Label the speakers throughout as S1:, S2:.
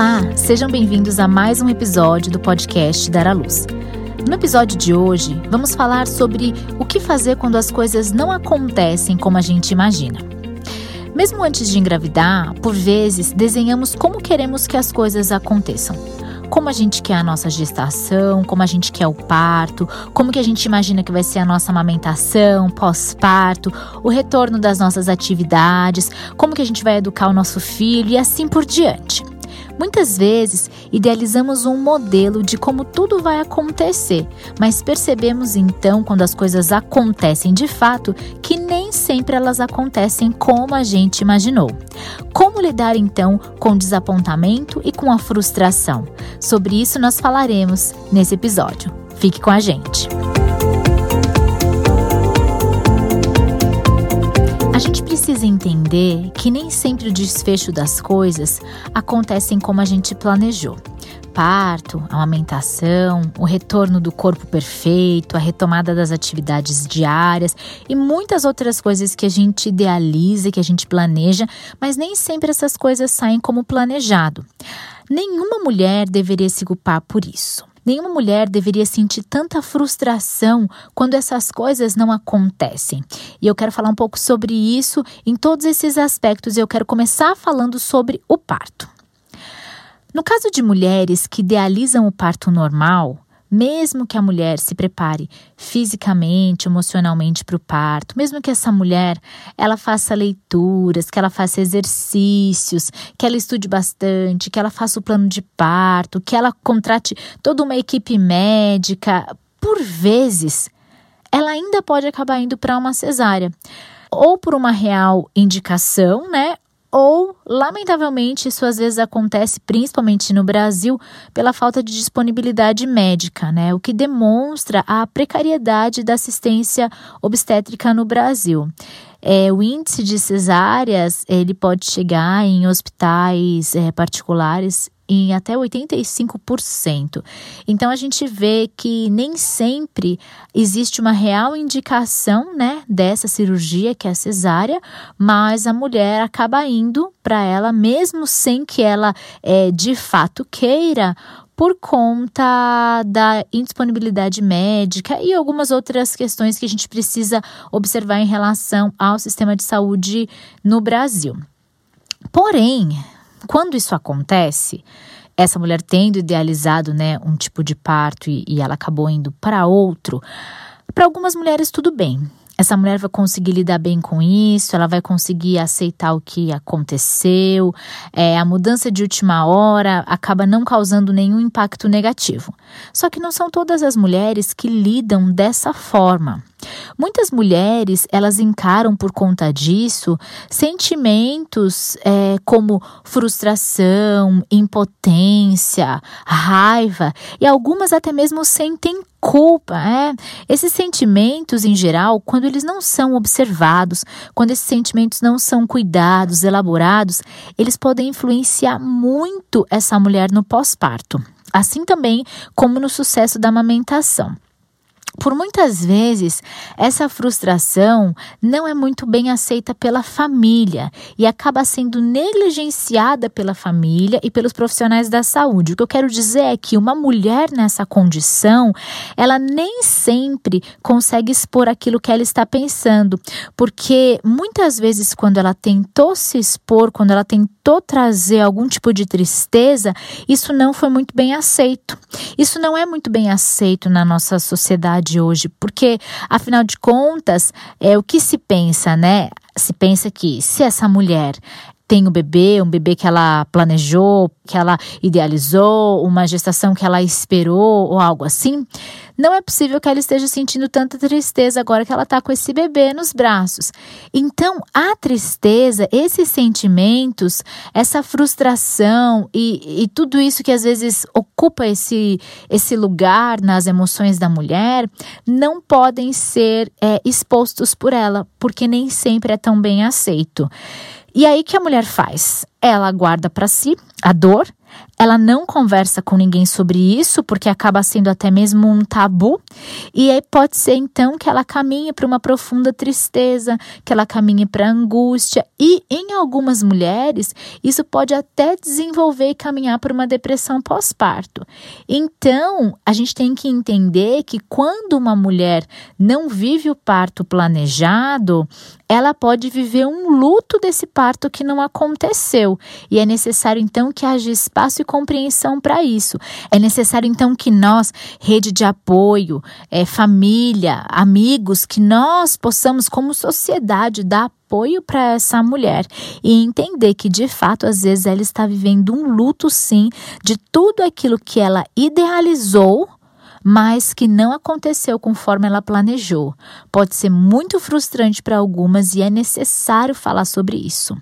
S1: Olá, sejam bem-vindos a mais um episódio do podcast Dar à Luz. No episódio de hoje, vamos falar sobre o que fazer quando as coisas não acontecem como a gente imagina. Mesmo antes de engravidar, por vezes desenhamos como queremos que as coisas aconteçam. Como a gente quer a nossa gestação, como a gente quer o parto, como que a gente imagina que vai ser a nossa amamentação, pós-parto, o retorno das nossas atividades, como que a gente vai educar o nosso filho e assim por diante. Muitas vezes idealizamos um modelo de como tudo vai acontecer, mas percebemos então, quando as coisas acontecem de fato, que nem sempre elas acontecem como a gente imaginou. Como lidar então com o desapontamento e com a frustração? Sobre isso nós falaremos nesse episódio. Fique com a gente. Gente precisa entender que nem sempre o desfecho das coisas acontecem como a gente planejou. Parto, amamentação, o retorno do corpo perfeito, a retomada das atividades diárias e muitas outras coisas que a gente idealiza, que a gente planeja, mas nem sempre essas coisas saem como planejado. Nenhuma mulher deveria se culpar por isso. Nenhuma mulher deveria sentir tanta frustração quando essas coisas não acontecem. E eu quero falar um pouco sobre isso em todos esses aspectos. Eu quero começar falando sobre o parto. No caso de mulheres que idealizam o parto normal, mesmo que a mulher se prepare fisicamente, emocionalmente para o parto, mesmo que essa mulher ela faça leituras, que ela faça exercícios, que ela estude bastante, que ela faça o plano de parto, que ela contrate toda uma equipe médica, por vezes ela ainda pode acabar indo para uma cesárea ou por uma real indicação, né? Ou, lamentavelmente, isso às vezes acontece principalmente no Brasil pela falta de disponibilidade médica, né? O que demonstra a precariedade da assistência obstétrica no Brasil. É, o índice de cesáreas ele pode chegar em hospitais é, particulares em até 85%. Então a gente vê que nem sempre existe uma real indicação, né, dessa cirurgia que é a cesárea, mas a mulher acaba indo para ela mesmo sem que ela é, de fato queira por conta da indisponibilidade médica e algumas outras questões que a gente precisa observar em relação ao sistema de saúde no Brasil. Porém, quando isso acontece, essa mulher tendo idealizado né, um tipo de parto e, e ela acabou indo para outro, para algumas mulheres tudo bem. Essa mulher vai conseguir lidar bem com isso, ela vai conseguir aceitar o que aconteceu. É, a mudança de última hora acaba não causando nenhum impacto negativo. Só que não são todas as mulheres que lidam dessa forma. Muitas mulheres elas encaram por conta disso sentimentos é, como frustração, impotência, raiva e algumas até mesmo sentem culpa. É? Esses sentimentos, em geral, quando eles não são observados, quando esses sentimentos não são cuidados, elaborados, eles podem influenciar muito essa mulher no pós-parto. Assim também como no sucesso da amamentação. Por muitas vezes, essa frustração não é muito bem aceita pela família e acaba sendo negligenciada pela família e pelos profissionais da saúde. O que eu quero dizer é que uma mulher nessa condição, ela nem sempre consegue expor aquilo que ela está pensando, porque muitas vezes, quando ela tentou se expor, quando ela tentou trazer algum tipo de tristeza, isso não foi muito bem aceito. Isso não é muito bem aceito na nossa sociedade de hoje, porque afinal de contas, é o que se pensa, né? Se pensa que se essa mulher tem um bebê, um bebê que ela planejou, que ela idealizou, uma gestação que ela esperou ou algo assim, não é possível que ela esteja sentindo tanta tristeza agora que ela está com esse bebê nos braços. Então, a tristeza, esses sentimentos, essa frustração e, e tudo isso que às vezes ocupa esse, esse lugar nas emoções da mulher, não podem ser é, expostos por ela, porque nem sempre é tão bem aceito. E aí que a mulher faz? Ela guarda para si a dor, ela não conversa com ninguém sobre isso, porque acaba sendo até mesmo um tabu, e aí pode ser então que ela caminhe para uma profunda tristeza, que ela caminhe para angústia, e em algumas mulheres isso pode até desenvolver e caminhar para uma depressão pós-parto. Então, a gente tem que entender que quando uma mulher não vive o parto planejado, ela pode viver um luto desse parto que não aconteceu. E é necessário então que haja espaço e compreensão para isso. É necessário então que nós, rede de apoio, é, família, amigos, que nós possamos, como sociedade, dar apoio para essa mulher e entender que de fato às vezes ela está vivendo um luto sim de tudo aquilo que ela idealizou mas que não aconteceu conforme ela planejou. Pode ser muito frustrante para algumas e é necessário falar sobre isso.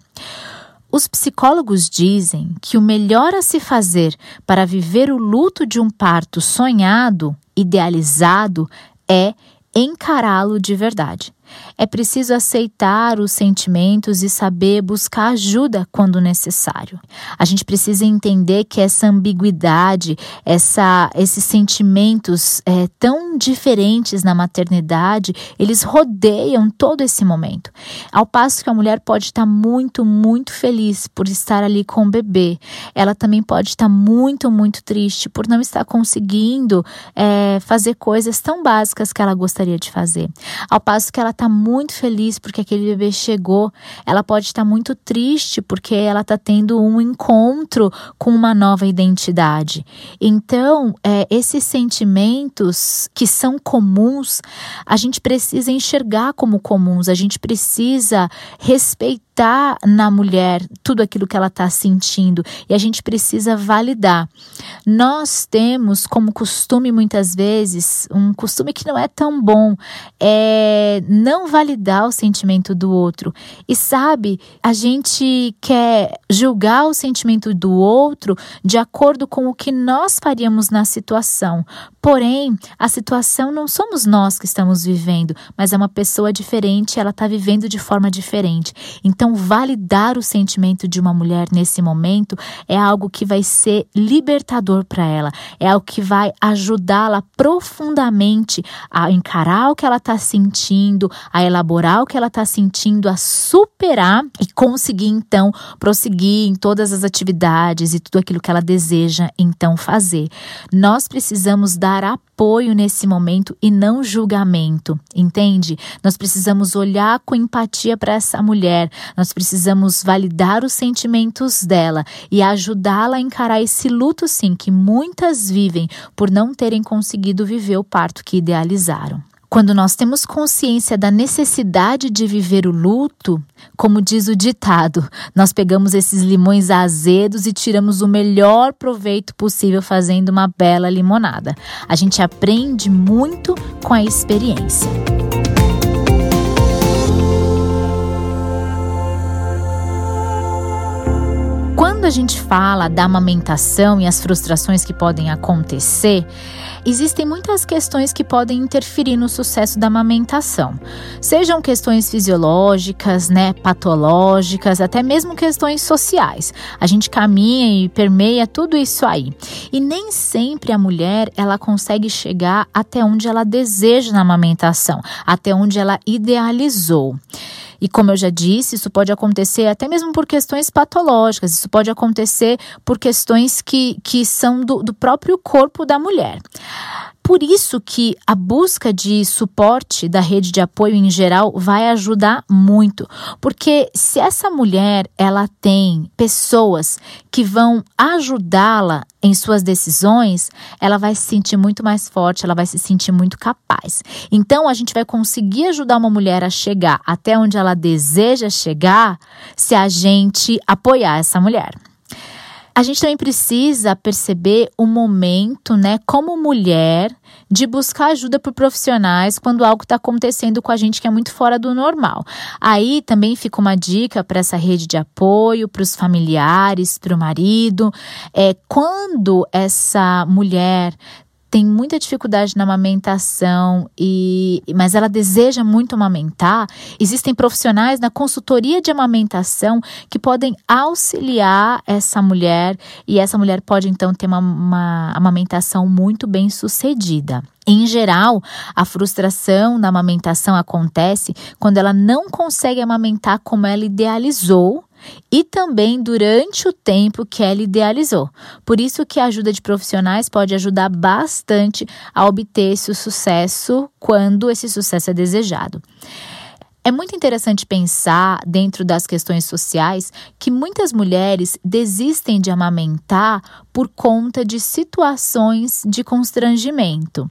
S1: Os psicólogos dizem que o melhor a se fazer para viver o luto de um parto sonhado, idealizado, é encará-lo de verdade. É preciso aceitar os sentimentos e saber buscar ajuda quando necessário. A gente precisa entender que essa ambiguidade, essa, esses sentimentos é, tão diferentes na maternidade, eles rodeiam todo esse momento. Ao passo que a mulher pode estar muito, muito feliz por estar ali com o bebê, ela também pode estar muito, muito triste por não estar conseguindo é, fazer coisas tão básicas que ela gostaria de fazer. Ao passo que ela está muito feliz porque aquele bebê chegou, ela pode estar muito triste porque ela está tendo um encontro com uma nova identidade. Então, é, esses sentimentos que são comuns, a gente precisa enxergar como comuns, a gente precisa respeitar na mulher tudo aquilo que ela está sentindo e a gente precisa validar. Nós temos como costume muitas vezes, um costume que não é tão bom, é não validar o sentimento do outro. E sabe, a gente quer julgar o sentimento do outro de acordo com o que nós faríamos na situação. Porém, a situação não somos nós que estamos vivendo, mas é uma pessoa diferente, ela está vivendo de forma diferente. Então, validar o sentimento de uma mulher nesse momento é algo que vai ser libertador para ela, é algo que vai ajudá-la profundamente a encarar o que ela está sentindo, a elaborar o que ela está sentindo, a superar e conseguir então prosseguir em todas as atividades e tudo aquilo que ela deseja então fazer. Nós precisamos dar apoio nesse momento e não julgamento, entende? Nós precisamos olhar com empatia para essa mulher, nós precisamos validar os sentimentos dela e ajudá-la a encarar esse luto, sim, que muitas vivem por não terem conseguido viver o parto que idealizaram. Quando nós temos consciência da necessidade de viver o luto, como diz o ditado, nós pegamos esses limões azedos e tiramos o melhor proveito possível fazendo uma bela limonada. A gente aprende muito com a experiência. Quando a gente fala da amamentação e as frustrações que podem acontecer, existem muitas questões que podem interferir no sucesso da amamentação. Sejam questões fisiológicas, né, patológicas, até mesmo questões sociais. A gente caminha e permeia tudo isso aí. E nem sempre a mulher ela consegue chegar até onde ela deseja na amamentação, até onde ela idealizou. E como eu já disse, isso pode acontecer até mesmo por questões patológicas, isso pode acontecer por questões que, que são do, do próprio corpo da mulher por isso que a busca de suporte da rede de apoio em geral vai ajudar muito, porque se essa mulher ela tem pessoas que vão ajudá-la em suas decisões, ela vai se sentir muito mais forte, ela vai se sentir muito capaz. Então a gente vai conseguir ajudar uma mulher a chegar até onde ela deseja chegar se a gente apoiar essa mulher. A gente também precisa perceber o momento, né, como mulher, de buscar ajuda por profissionais quando algo está acontecendo com a gente que é muito fora do normal. Aí também fica uma dica para essa rede de apoio, para os familiares, para o marido. É, quando essa mulher tem muita dificuldade na amamentação e mas ela deseja muito amamentar, existem profissionais na consultoria de amamentação que podem auxiliar essa mulher e essa mulher pode então ter uma, uma amamentação muito bem sucedida. Em geral, a frustração na amamentação acontece quando ela não consegue amamentar como ela idealizou e também durante o tempo que ela idealizou. Por isso que a ajuda de profissionais pode ajudar bastante a obter esse sucesso quando esse sucesso é desejado. É muito interessante pensar, dentro das questões sociais, que muitas mulheres desistem de amamentar por conta de situações de constrangimento.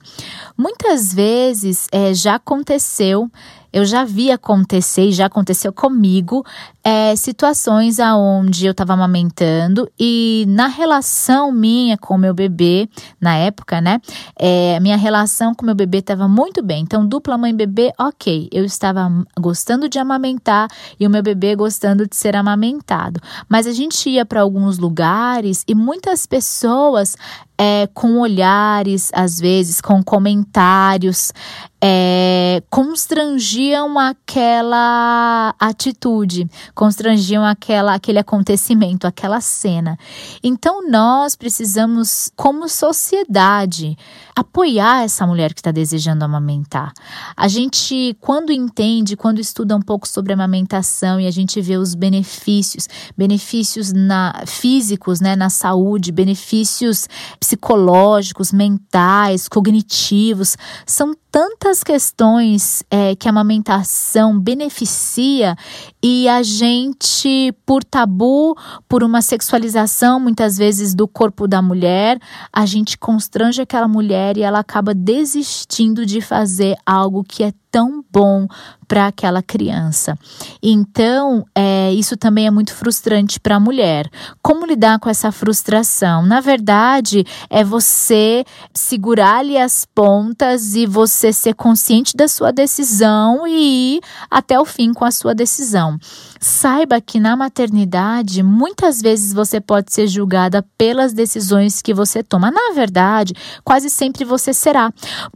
S1: Muitas vezes é, já aconteceu eu já vi acontecer e já aconteceu comigo é, situações aonde eu estava amamentando e na relação minha com meu bebê, na época, né? É, minha relação com meu bebê estava muito bem. Então, dupla mãe-bebê, ok. Eu estava gostando de amamentar e o meu bebê gostando de ser amamentado. Mas a gente ia para alguns lugares e muitas pessoas pessoas é, com olhares, às vezes, com comentários, é, constrangiam aquela atitude, constrangiam aquela, aquele acontecimento, aquela cena. Então, nós precisamos, como sociedade, apoiar essa mulher que está desejando amamentar. A gente, quando entende, quando estuda um pouco sobre amamentação e a gente vê os benefícios, benefícios na, físicos, né, na saúde, benefícios psicológicos, mentais, cognitivos. São tantas questões é, que a amamentação beneficia e a gente, por tabu, por uma sexualização muitas vezes do corpo da mulher, a gente constrange aquela mulher e ela acaba desistindo de fazer algo que é tão bom para aquela criança. Então, é, isso também é muito frustrante para a mulher. Como lidar com essa frustração? Na verdade, é você segurar ali as pontas e você ser consciente da sua decisão e ir até o fim com a sua decisão. Saiba que na maternidade, muitas vezes você pode ser julgada pelas decisões que você toma. Na verdade, quase sempre você será,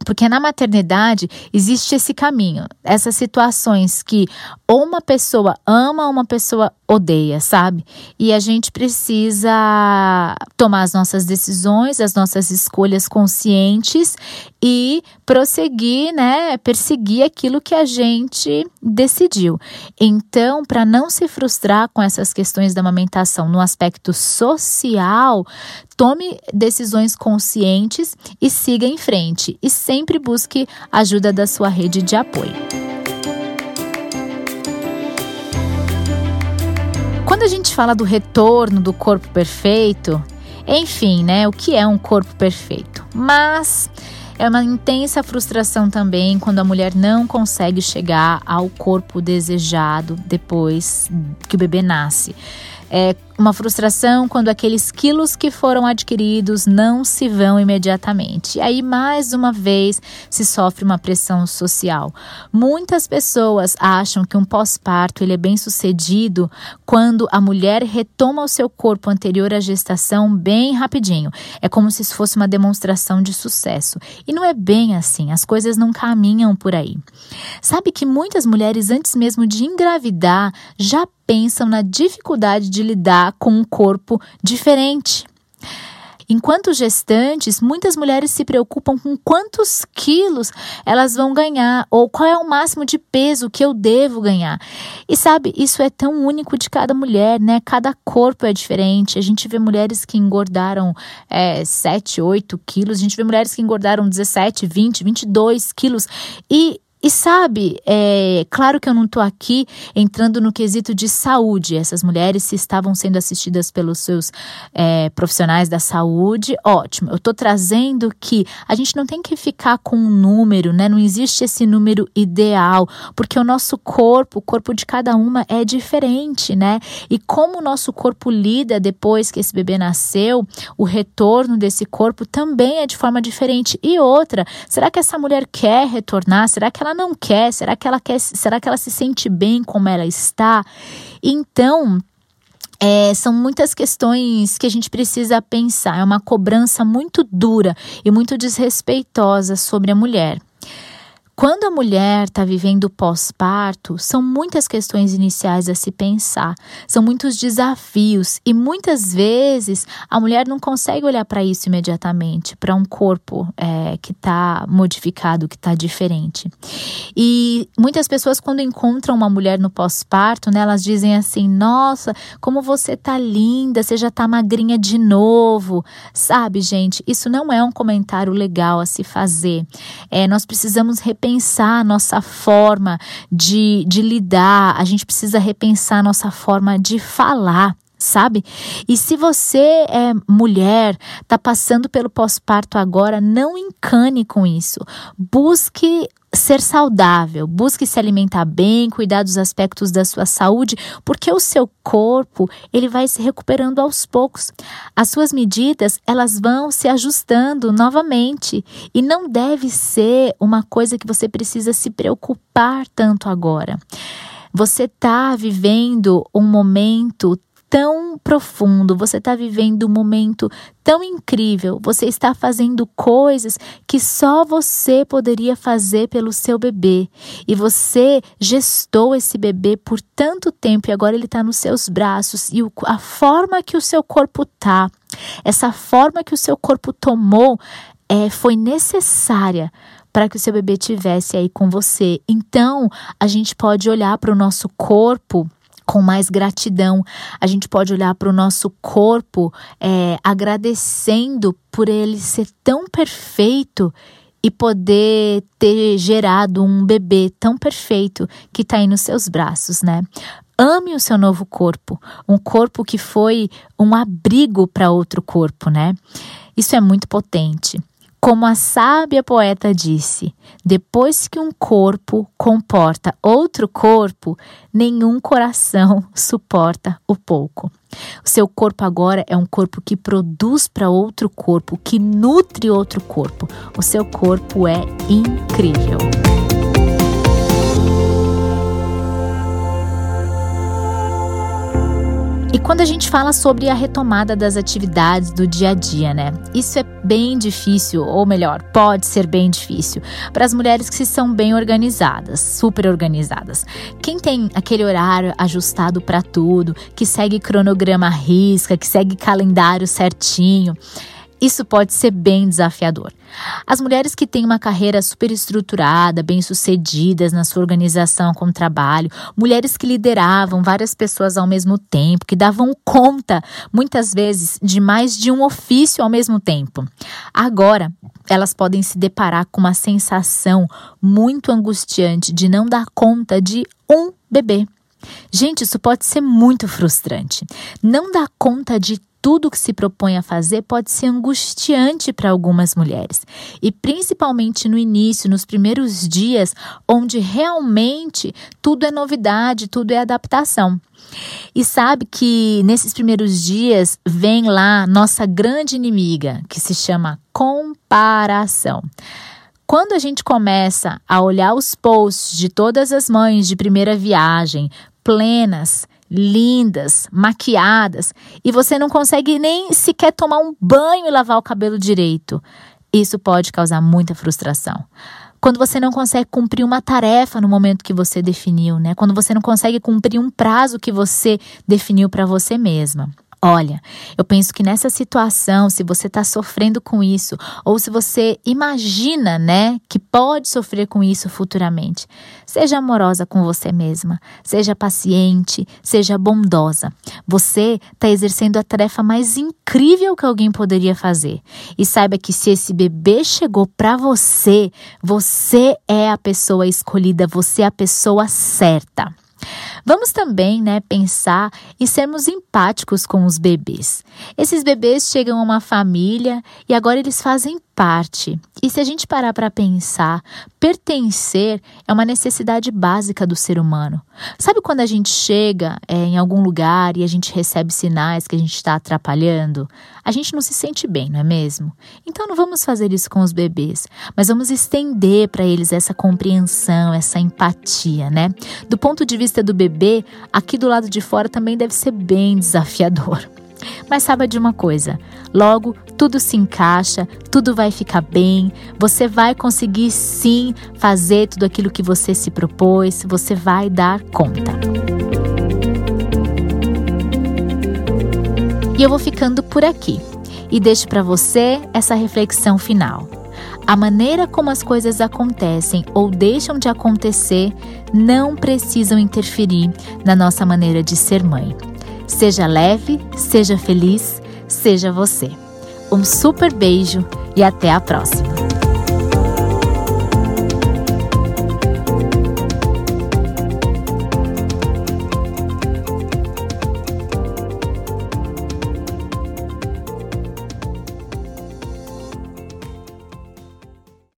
S1: porque na maternidade existe esse caminho, essas situações que ou uma pessoa ama uma pessoa odeia, sabe? E a gente precisa tomar as nossas decisões, as nossas escolhas conscientes e prosseguir, né, perseguir aquilo que a gente decidiu. Então, para não se frustrar com essas questões da amamentação no aspecto social, tome decisões conscientes e siga em frente e sempre busque ajuda da sua rede de apoio. Quando a gente fala do retorno do corpo perfeito, enfim, né, o que é um corpo perfeito? Mas é uma intensa frustração também quando a mulher não consegue chegar ao corpo desejado depois que o bebê nasce. É uma frustração quando aqueles quilos que foram adquiridos não se vão imediatamente. E aí, mais uma vez, se sofre uma pressão social. Muitas pessoas acham que um pós-parto ele é bem sucedido quando a mulher retoma o seu corpo anterior à gestação bem rapidinho. É como se isso fosse uma demonstração de sucesso. E não é bem assim, as coisas não caminham por aí. Sabe que muitas mulheres, antes mesmo de engravidar, já pensam na dificuldade de lidar com um corpo diferente. Enquanto gestantes, muitas mulheres se preocupam com quantos quilos elas vão ganhar ou qual é o máximo de peso que eu devo ganhar. E sabe, isso é tão único de cada mulher, né? Cada corpo é diferente. A gente vê mulheres que engordaram é, 7, 8 quilos, a gente vê mulheres que engordaram 17, 20, 22 quilos. E e sabe, é claro que eu não estou aqui entrando no quesito de saúde. Essas mulheres, se estavam sendo assistidas pelos seus é, profissionais da saúde, ótimo. Eu estou trazendo que a gente não tem que ficar com um número, né? Não existe esse número ideal, porque o nosso corpo, o corpo de cada uma é diferente, né? E como o nosso corpo lida depois que esse bebê nasceu, o retorno desse corpo também é de forma diferente. E outra, será que essa mulher quer retornar? Será que ela ela não quer? Será que ela quer? Será que ela se sente bem como ela está? Então, É, são muitas questões que a gente precisa pensar. É uma cobrança muito dura e muito desrespeitosa sobre a mulher. Quando a mulher está vivendo pós-parto, são muitas questões iniciais a se pensar, são muitos desafios e muitas vezes a mulher não consegue olhar para isso imediatamente, para um corpo é, que está modificado, que está diferente. E muitas pessoas, quando encontram uma mulher no pós-parto, né, elas dizem assim: Nossa, como você tá linda, você já tá magrinha de novo. Sabe, gente, isso não é um comentário legal a se fazer. É, nós precisamos repensar repensar a nossa forma de, de lidar, a gente precisa repensar a nossa forma de falar sabe? E se você é mulher, tá passando pelo pós-parto agora, não encane com isso. Busque ser saudável, busque se alimentar bem, cuidar dos aspectos da sua saúde, porque o seu corpo, ele vai se recuperando aos poucos. As suas medidas, elas vão se ajustando novamente e não deve ser uma coisa que você precisa se preocupar tanto agora. Você está vivendo um momento tão profundo, você está vivendo um momento tão incrível, você está fazendo coisas que só você poderia fazer pelo seu bebê. E você gestou esse bebê por tanto tempo e agora ele está nos seus braços. E o, a forma que o seu corpo tá, essa forma que o seu corpo tomou, é, foi necessária para que o seu bebê tivesse aí com você. Então, a gente pode olhar para o nosso corpo com mais gratidão. A gente pode olhar para o nosso corpo é, agradecendo por ele ser tão perfeito e poder ter gerado um bebê tão perfeito que está aí nos seus braços, né? Ame o seu novo corpo, um corpo que foi um abrigo para outro corpo, né? Isso é muito potente. Como a sábia poeta disse, depois que um corpo comporta outro corpo, nenhum coração suporta o pouco. O seu corpo agora é um corpo que produz para outro corpo, que nutre outro corpo. O seu corpo é incrível. E quando a gente fala sobre a retomada das atividades do dia a dia, né? Isso é bem difícil, ou melhor, pode ser bem difícil, para as mulheres que são bem organizadas, super organizadas. Quem tem aquele horário ajustado para tudo, que segue cronograma risca, que segue calendário certinho, isso pode ser bem desafiador. As mulheres que têm uma carreira super estruturada, bem-sucedidas na sua organização com o trabalho, mulheres que lideravam várias pessoas ao mesmo tempo, que davam conta, muitas vezes, de mais de um ofício ao mesmo tempo. Agora, elas podem se deparar com uma sensação muito angustiante de não dar conta de um bebê. Gente, isso pode ser muito frustrante. Não dar conta de tudo que se propõe a fazer pode ser angustiante para algumas mulheres, e principalmente no início, nos primeiros dias, onde realmente tudo é novidade, tudo é adaptação. E sabe que nesses primeiros dias vem lá nossa grande inimiga, que se chama comparação. Quando a gente começa a olhar os posts de todas as mães de primeira viagem, plenas, lindas, maquiadas, e você não consegue nem sequer tomar um banho e lavar o cabelo direito. Isso pode causar muita frustração. Quando você não consegue cumprir uma tarefa no momento que você definiu, né? Quando você não consegue cumprir um prazo que você definiu para você mesma. Olha, eu penso que nessa situação, se você está sofrendo com isso, ou se você imagina, né, que pode sofrer com isso futuramente, seja amorosa com você mesma, seja paciente, seja bondosa. Você está exercendo a tarefa mais incrível que alguém poderia fazer. E saiba que se esse bebê chegou para você, você é a pessoa escolhida, você é a pessoa certa. Vamos também, né, pensar e sermos empáticos com os bebês. Esses bebês chegam a uma família e agora eles fazem parte. E se a gente parar para pensar, pertencer é uma necessidade básica do ser humano. Sabe quando a gente chega é, em algum lugar e a gente recebe sinais que a gente está atrapalhando? A gente não se sente bem, não é mesmo? Então não vamos fazer isso com os bebês, mas vamos estender para eles essa compreensão, essa empatia, né? Do ponto de vista do bebê, aqui do lado de fora também deve ser bem desafiador. Mas saiba de uma coisa: logo tudo se encaixa, tudo vai ficar bem, você vai conseguir sim fazer tudo aquilo que você se propôs, você vai dar conta. E eu vou ficando por aqui e deixo para você essa reflexão final. A maneira como as coisas acontecem ou deixam de acontecer não precisam interferir na nossa maneira de ser mãe. Seja leve, seja feliz, seja você. Um super beijo e até a próxima!